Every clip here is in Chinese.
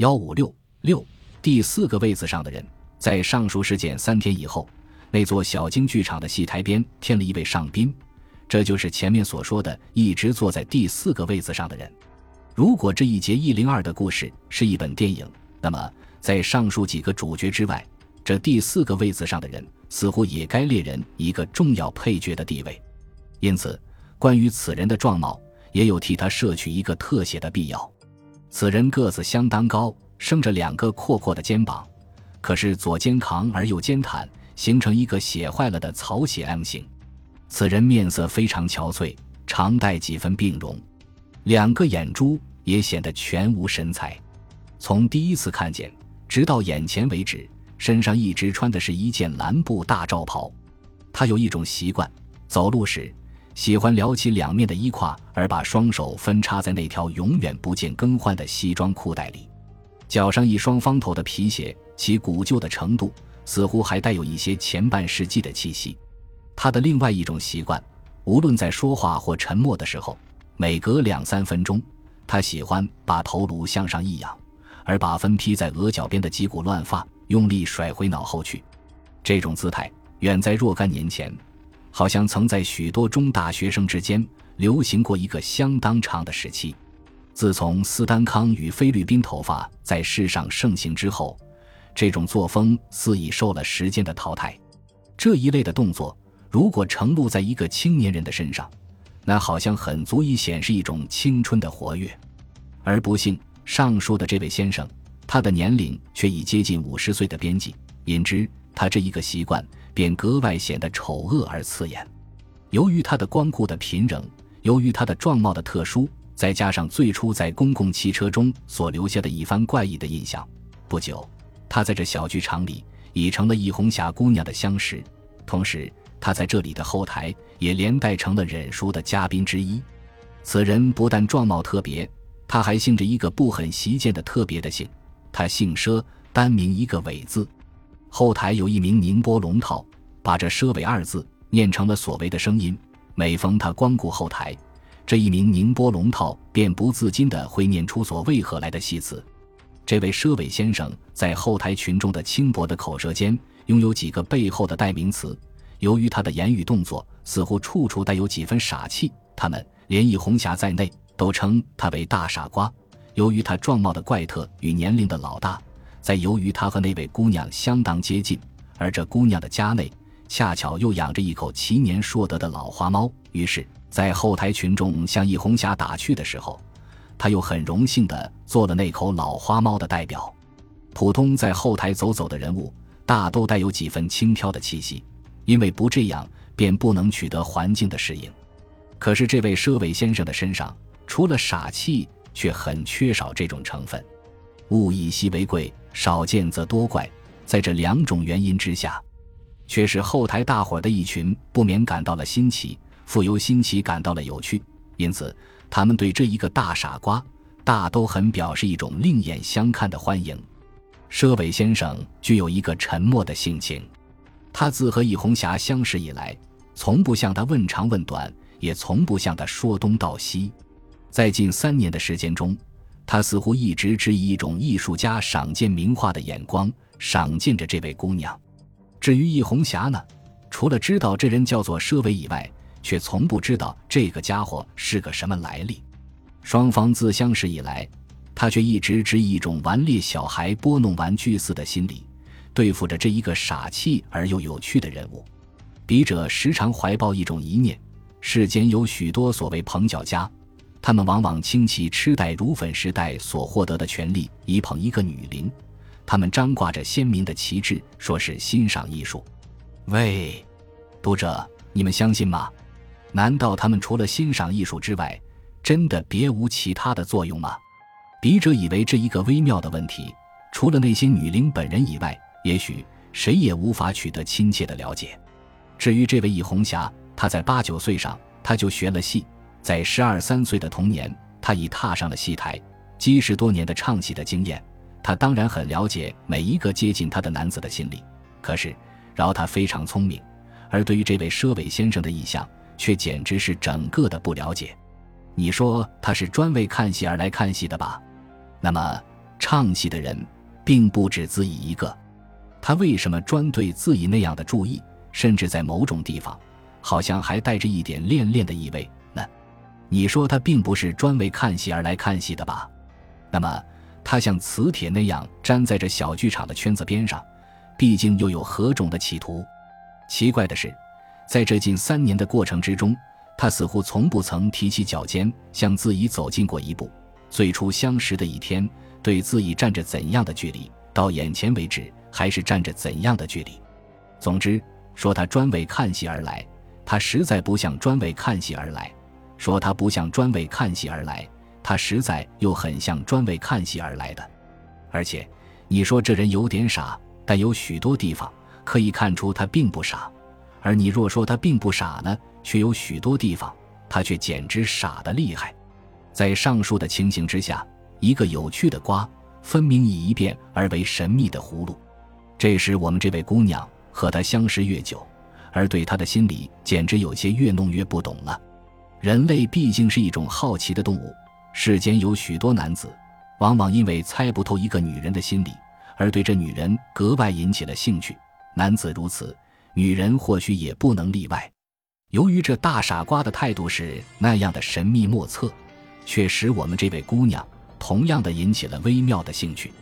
幺五六六第四个位子上的人，在上述事件三天以后，那座小京剧场的戏台边添了一位上宾，这就是前面所说的一直坐在第四个位子上的人。如果这一节一零二的故事是一本电影，那么在上述几个主角之外，这第四个位子上的人似乎也该列人一个重要配角的地位。因此，关于此人的状貌，也有替他摄取一个特写的必要。此人个子相当高，生着两个阔阔的肩膀，可是左肩扛而右肩坦，形成一个写坏了的草写 M 型。此人面色非常憔悴，常带几分病容，两个眼珠也显得全无神采。从第一次看见，直到眼前为止，身上一直穿的是一件蓝布大罩袍。他有一种习惯，走路时。喜欢撩起两面的衣胯，而把双手分插在那条永远不见更换的西装裤袋里。脚上一双方头的皮鞋，其古旧的程度似乎还带有一些前半世纪的气息。他的另外一种习惯，无论在说话或沉默的时候，每隔两三分钟，他喜欢把头颅向上一仰，而把分披在额角边的几股乱发用力甩回脑后去。这种姿态，远在若干年前。好像曾在许多中大学生之间流行过一个相当长的时期。自从斯丹康与菲律宾头发在世上盛行之后，这种作风似已受了时间的淘汰。这一类的动作，如果呈露在一个青年人的身上，那好像很足以显示一种青春的活跃。而不幸，上述的这位先生，他的年龄却已接近五十岁的边际，因之，他这一个习惯。便格外显得丑恶而刺眼。由于他的光顾的贫瘠，由于他的状貌的特殊，再加上最初在公共汽车中所留下的一番怪异的印象，不久，他在这小剧场里已成了易红霞姑娘的相识。同时，他在这里的后台也连带成了忍书的嘉宾之一。此人不但状貌特别，他还姓着一个不很习见的特别的姓，他姓佘，单名一个伟字。后台有一名宁波龙套，把这“奢伟”二字念成了所谓的声音。每逢他光顾后台，这一名宁波龙套便不自禁的会念出所谓何来的戏词。这位奢伟先生在后台群众的轻薄的口舌间，拥有几个背后的代名词。由于他的言语动作似乎处处带有几分傻气，他们连易红霞在内都称他为大傻瓜。由于他状貌的怪特与年龄的老大。在由于他和那位姑娘相当接近，而这姑娘的家内恰巧又养着一口奇年硕德的老花猫，于是，在后台群众向易红霞打趣的时候，他又很荣幸地做了那口老花猫的代表。普通在后台走走的人物，大都带有几分轻佻的气息，因为不这样，便不能取得环境的适应。可是这位佘伟先生的身上，除了傻气，却很缺少这种成分。物以稀为贵。少见则多怪，在这两种原因之下，却使后台大伙的一群不免感到了新奇，复由新奇感到了有趣。因此，他们对这一个大傻瓜，大都很表示一种另眼相看的欢迎。佘伟先生具有一个沉默的性情，他自和易红霞相识以来，从不向他问长问短，也从不向他说东道西。在近三年的时间中。他似乎一直只以一种艺术家赏鉴名画的眼光赏鉴着这位姑娘。至于易红霞呢，除了知道这人叫做佘伟以外，却从不知道这个家伙是个什么来历。双方自相识以来，他却一直只以一种顽劣小孩拨弄玩具似的心理，对付着这一个傻气而又有趣的人物。笔者时常怀抱一种疑念：世间有许多所谓捧角家。他们往往倾其痴呆如粉时代所获得的权利，以捧一个女灵。他们张挂着鲜明的旗帜，说是欣赏艺术。喂，读者，你们相信吗？难道他们除了欣赏艺术之外，真的别无其他的作用吗？笔者以为这一个微妙的问题，除了那些女灵本人以外，也许谁也无法取得亲切的了解。至于这位易红霞，她在八九岁上，她就学了戏。在十二三岁的童年，他已踏上了戏台，积十多年的唱戏的经验，他当然很了解每一个接近他的男子的心理。可是，饶他非常聪明，而对于这位佘伟先生的意向，却简直是整个的不了解。你说他是专为看戏而来看戏的吧？那么，唱戏的人并不止自己一个，他为什么专对自己那样的注意，甚至在某种地方，好像还带着一点恋恋的意味？你说他并不是专为看戏而来看戏的吧？那么他像磁铁那样粘在这小剧场的圈子边上，毕竟又有何种的企图？奇怪的是，在这近三年的过程之中，他似乎从不曾提起脚尖向自己走近过一步。最初相识的一天。对自己站着怎样的距离，到眼前为止还是站着怎样的距离。总之，说他专为看戏而来，他实在不像专为看戏而来；说他不像专为看戏而来，他实在又很像专为看戏而来的。而且，你说这人有点傻，但有许多地方可以看出他并不傻；而你若说他并不傻呢，却有许多地方他却简直傻得厉害。在上述的情形之下。一个有趣的瓜，分明以一变而为神秘的葫芦。这时，我们这位姑娘和他相识越久，而对他的心理简直有些越弄越不懂了。人类毕竟是一种好奇的动物，世间有许多男子，往往因为猜不透一个女人的心理，而对这女人格外引起了兴趣。男子如此，女人或许也不能例外。由于这大傻瓜的态度是那样的神秘莫测，却使我们这位姑娘。同样的引起了微妙的兴趣，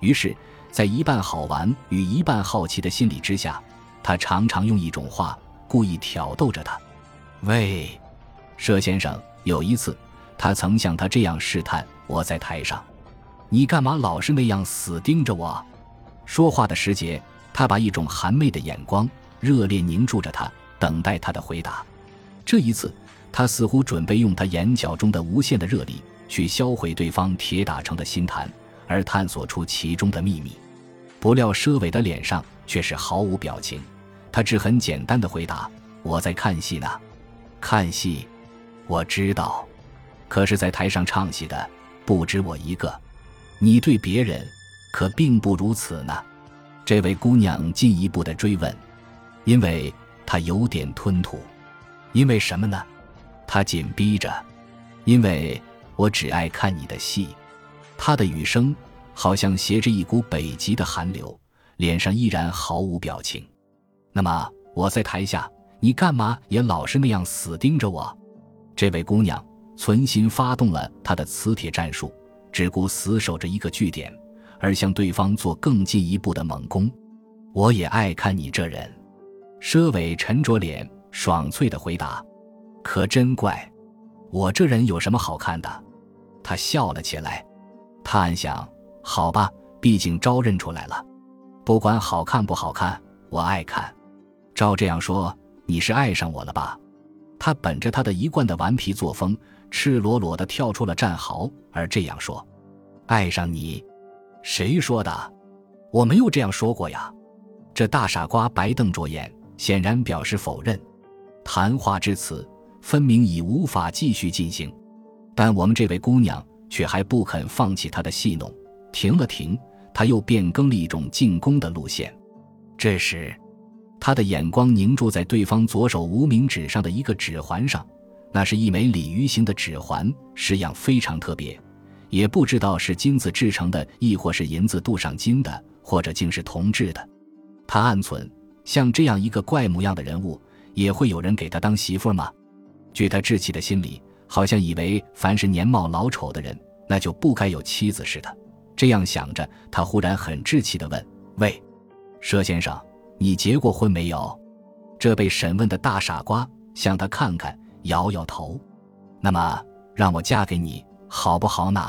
于是，在一半好玩与一半好奇的心理之下，他常常用一种话故意挑逗着他：“喂，佘先生。”有一次，他曾向他这样试探：“我在台上，你干嘛老是那样死盯着我？”说话的时节，他把一种含媚的眼光热烈凝注着他，等待他的回答。这一次，他似乎准备用他眼角中的无限的热力。去销毁对方铁打成的心坛，而探索出其中的秘密。不料佘伟的脸上却是毫无表情，他只很简单的回答：“我在看戏呢，看戏，我知道。可是，在台上唱戏的不止我一个，你对别人可并不如此呢。”这位姑娘进一步的追问：“因为她有点吞吐，因为什么呢？”她紧逼着：“因为。”我只爱看你的戏，他的语声好像携着一股北极的寒流，脸上依然毫无表情。那么我在台下，你干嘛也老是那样死盯着我？这位姑娘存心发动了她的磁铁战术，只顾死守着一个据点，而向对方做更进一步的猛攻。我也爱看你这人，佘伟沉着脸，爽脆的回答：“可真怪，我这人有什么好看的？”他笑了起来，他暗想：“好吧，毕竟招认出来了，不管好看不好看，我爱看。照这样说，你是爱上我了吧？”他本着他的一贯的顽皮作风，赤裸裸地跳出了战壕，而这样说：“爱上你？谁说的？我没有这样说过呀！”这大傻瓜白瞪着眼，显然表示否认。谈话至此，分明已无法继续进行。但我们这位姑娘却还不肯放弃她的戏弄，停了停，她又变更了一种进攻的路线。这时，他的眼光凝注在对方左手无名指上的一个指环上，那是一枚鲤鱼形的指环，式样非常特别，也不知道是金子制成的，亦或是银子镀上金的，或者竟是铜制的。他暗存：像这样一个怪模样的人物，也会有人给他当媳妇吗？据他稚气的心理。好像以为凡是年貌老丑的人，那就不该有妻子似的。这样想着，他忽然很稚气地问：“喂，佘先生，你结过婚没有？”这被审问的大傻瓜向他看看，摇摇头。那么，让我嫁给你好不好呢？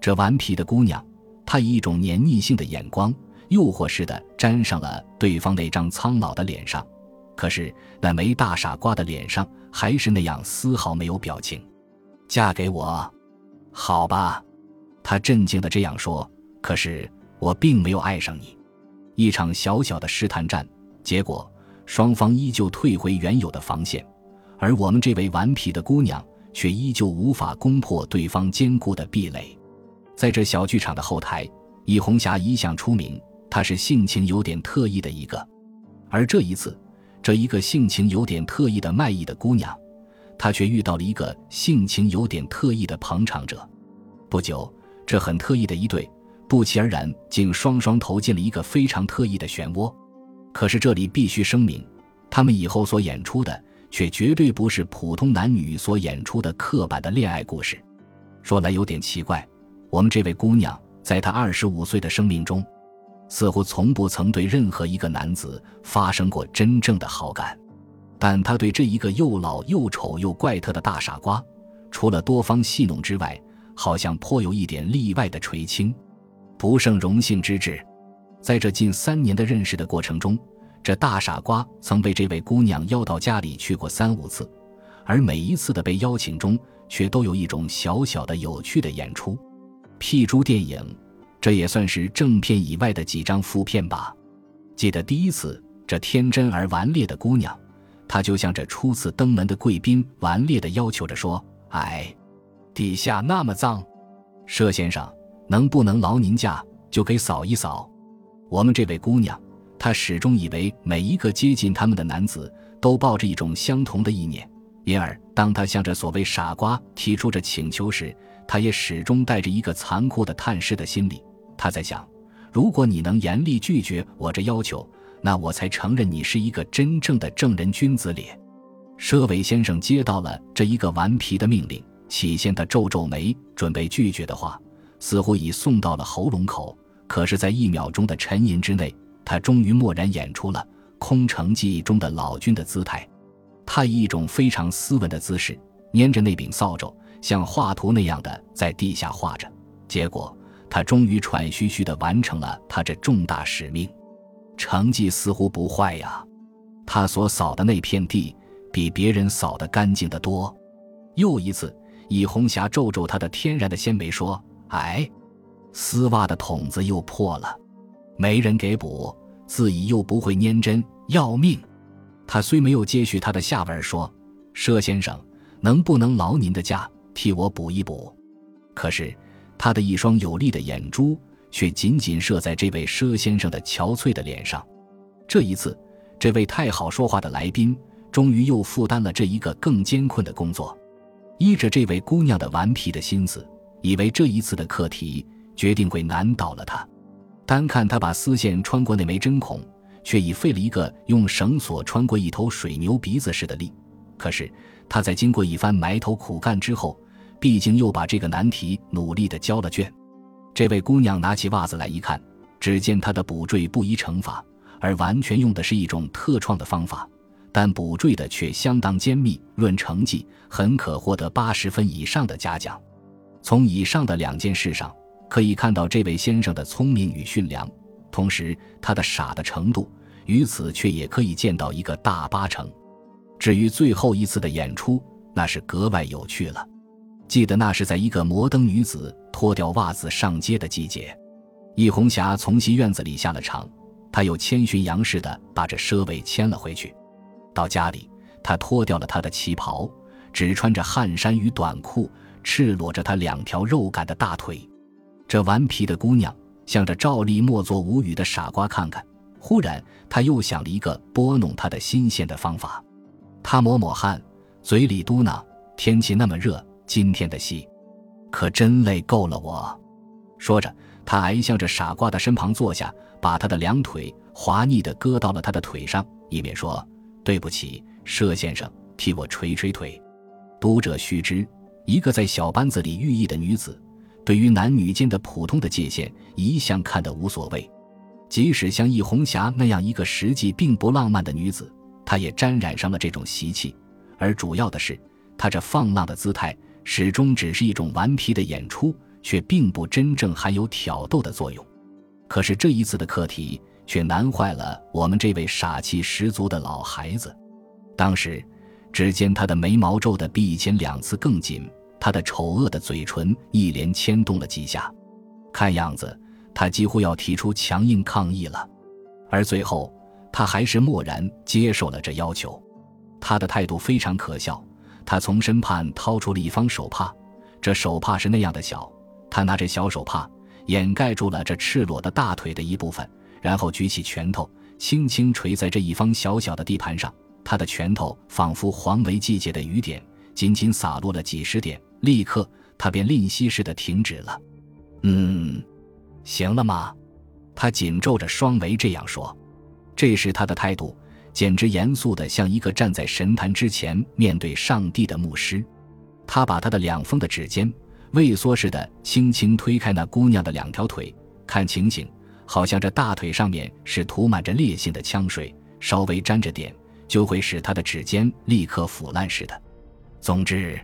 这顽皮的姑娘，她以一种黏腻性的眼光，诱惑似的粘上了对方那张苍老的脸上。可是那枚大傻瓜的脸上还是那样丝毫没有表情。嫁给我，好吧，他镇静的这样说。可是我并没有爱上你。一场小小的试探战，结果双方依旧退回原有的防线，而我们这位顽皮的姑娘却依旧无法攻破对方坚固的壁垒。在这小剧场的后台，易红霞一向出名，她是性情有点特异的一个，而这一次。这一个性情有点特异的卖艺的姑娘，她却遇到了一个性情有点特异的捧场者。不久，这很特异的一对不期而然，竟双双投进了一个非常特异的漩涡。可是这里必须声明，他们以后所演出的却绝对不是普通男女所演出的刻板的恋爱故事。说来有点奇怪，我们这位姑娘在她二十五岁的生命中，似乎从不曾对任何一个男子发生过真正的好感，但她对这一个又老又丑又怪特的大傻瓜，除了多方戏弄之外，好像颇有一点例外的垂青，不胜荣幸之至。在这近三年的认识的过程中，这大傻瓜曾被这位姑娘邀到家里去过三五次，而每一次的被邀请中，却都有一种小小的有趣的演出。譬如电影，这也算是正片以外的几张副片吧。记得第一次，这天真而顽劣的姑娘，她就像这初次登门的贵宾，顽劣地要求着说：“哎。”底下那么脏，佘先生能不能劳您驾，就给扫一扫。我们这位姑娘，她始终以为每一个接近他们的男子都抱着一种相同的意念，因而当她向这所谓傻瓜提出这请求时，她也始终带着一个残酷的探视的心理。她在想，如果你能严厉拒绝我这要求，那我才承认你是一个真正的正人君子咧。佘伟先生接到了这一个顽皮的命令。起先，他皱皱眉，准备拒绝的话，似乎已送到了喉咙口。可是，在一秒钟的沉吟之内，他终于默然演出了《空城计》中的老君的姿态。他以一种非常斯文的姿势，拈着那柄扫帚，像画图那样的在地下画着。结果，他终于喘吁吁地完成了他这重大使命。成绩似乎不坏呀，他所扫的那片地，比别人扫得干净得多。又一次。以红霞皱皱她的天然的纤眉，说：“哎，丝袜的筒子又破了，没人给补，自己又不会粘针，要命。”他虽没有接续他的下文，说：“佘先生，能不能劳您的驾，替我补一补？”可是他的一双有力的眼珠却紧紧射在这位佘先生的憔悴的脸上。这一次，这位太好说话的来宾终于又负担了这一个更艰困的工作。依着这位姑娘的顽皮的心思，以为这一次的课题决定会难倒了他。单看他把丝线穿过那枚针孔，却已费了一个用绳索穿过一头水牛鼻子似的力。可是他在经过一番埋头苦干之后，毕竟又把这个难题努力地交了卷。这位姑娘拿起袜子来一看，只见她的补缀不依成法，而完全用的是一种特创的方法。但补缀的却相当坚密，论成绩很可获得八十分以上的嘉奖。从以上的两件事上可以看到这位先生的聪明与驯良，同时他的傻的程度于此却也可以见到一个大八成。至于最后一次的演出，那是格外有趣了。记得那是在一个摩登女子脱掉袜子上街的季节，易红霞从戏院子里下了场，她又千寻杨似的把这奢尾牵了回去。到家里，她脱掉了她的旗袍，只穿着汗衫与短裤，赤裸着他两条肉感的大腿。这顽皮的姑娘向着照例默作无语的傻瓜看看。忽然，她又想了一个拨弄他的心弦的方法。他抹抹汗，嘴里嘟囔：“天气那么热，今天的戏可真累够了我。”说着，他挨向着傻瓜的身旁坐下，把他的两腿滑腻地搁到了他的腿上，以便说。对不起，佘先生，替我捶捶腿。读者须知，一个在小班子里寓意的女子，对于男女间的普通的界限，一向看得无所谓。即使像易红霞那样一个实际并不浪漫的女子，她也沾染上了这种习气。而主要的是，她这放浪的姿态，始终只是一种顽皮的演出，却并不真正含有挑逗的作用。可是这一次的课题。却难坏了我们这位傻气十足的老孩子。当时，只见他的眉毛皱得比以前两次更紧，他的丑恶的嘴唇一连牵动了几下，看样子他几乎要提出强硬抗议了。而最后，他还是默然接受了这要求。他的态度非常可笑。他从身畔掏出了一方手帕，这手帕是那样的小，他拿着小手帕掩盖住了这赤裸的大腿的一部分。然后举起拳头，轻轻捶在这一方小小的地盘上。他的拳头仿佛黄梅季节的雨点，仅仅洒落了几十点，立刻他便吝惜似的停止了。嗯，行了吗？他紧皱着双眉这样说。这时他的态度简直严肃的像一个站在神坛之前面对上帝的牧师。他把他的两峰的指尖畏缩似的轻轻推开那姑娘的两条腿，看情形，好像这大腿上面是涂满着烈性的枪水，稍微沾着点就会使他的指尖立刻腐烂似的。总之，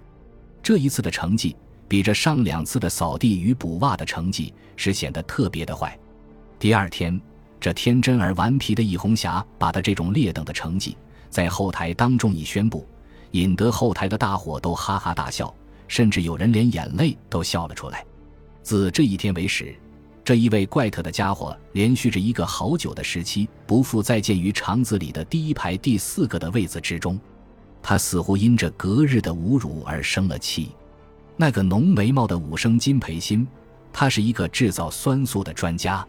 这一次的成绩比这上两次的扫地与补袜的成绩是显得特别的坏。第二天，这天真而顽皮的易红霞把他这种劣等的成绩在后台当众一宣布，引得后台的大伙都哈哈大笑，甚至有人连眼泪都笑了出来。自这一天为始，这一位怪特的家伙连续着一个好久的时期不复再见于肠子里的第一排第四个的位子之中。他似乎因着隔日的侮辱而生了气。那个浓眉毛的武生金培新，他是一个制造酸素的专家。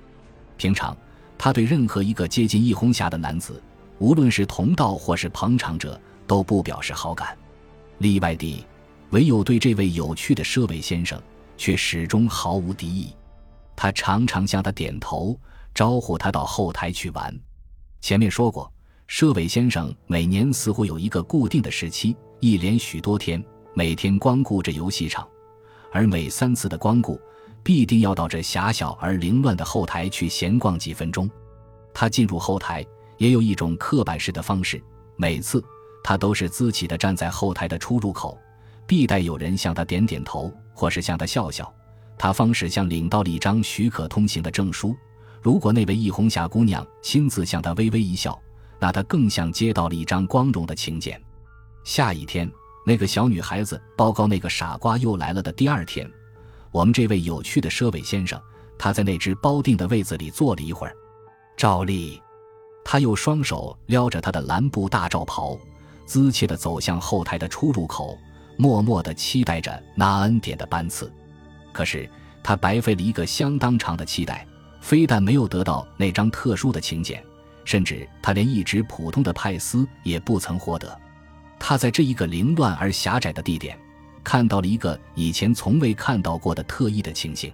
平常，他对任何一个接近易红霞的男子，无论是同道或是捧场者，都不表示好感。例外地，唯有对这位有趣的佘伟先生，却始终毫无敌意。他常常向他点头，招呼他到后台去玩。前面说过，佘伟先生每年似乎有一个固定的时期，一连许多天，每天光顾着游戏场，而每三次的光顾。必定要到这狭小而凌乱的后台去闲逛几分钟。他进入后台也有一种刻板式的方式，每次他都是自己的站在后台的出入口，必待有人向他点点头，或是向他笑笑，他方始向领到了一张许可通行的证书。如果那位易红霞姑娘亲自向他微微一笑，那他更像接到了一张光荣的请柬。下一天，那个小女孩子报告那个傻瓜又来了的第二天。我们这位有趣的奢伟先生，他在那只包定的位子里坐了一会儿。照例，他又双手撩着他的蓝布大罩袍，姿切地走向后台的出入口，默默地期待着那恩典的班次。可是他白费了一个相当长的期待，非但没有得到那张特殊的请柬，甚至他连一纸普通的派斯也不曾获得。他在这一个凌乱而狭窄的地点。看到了一个以前从未看到过的特异的情形。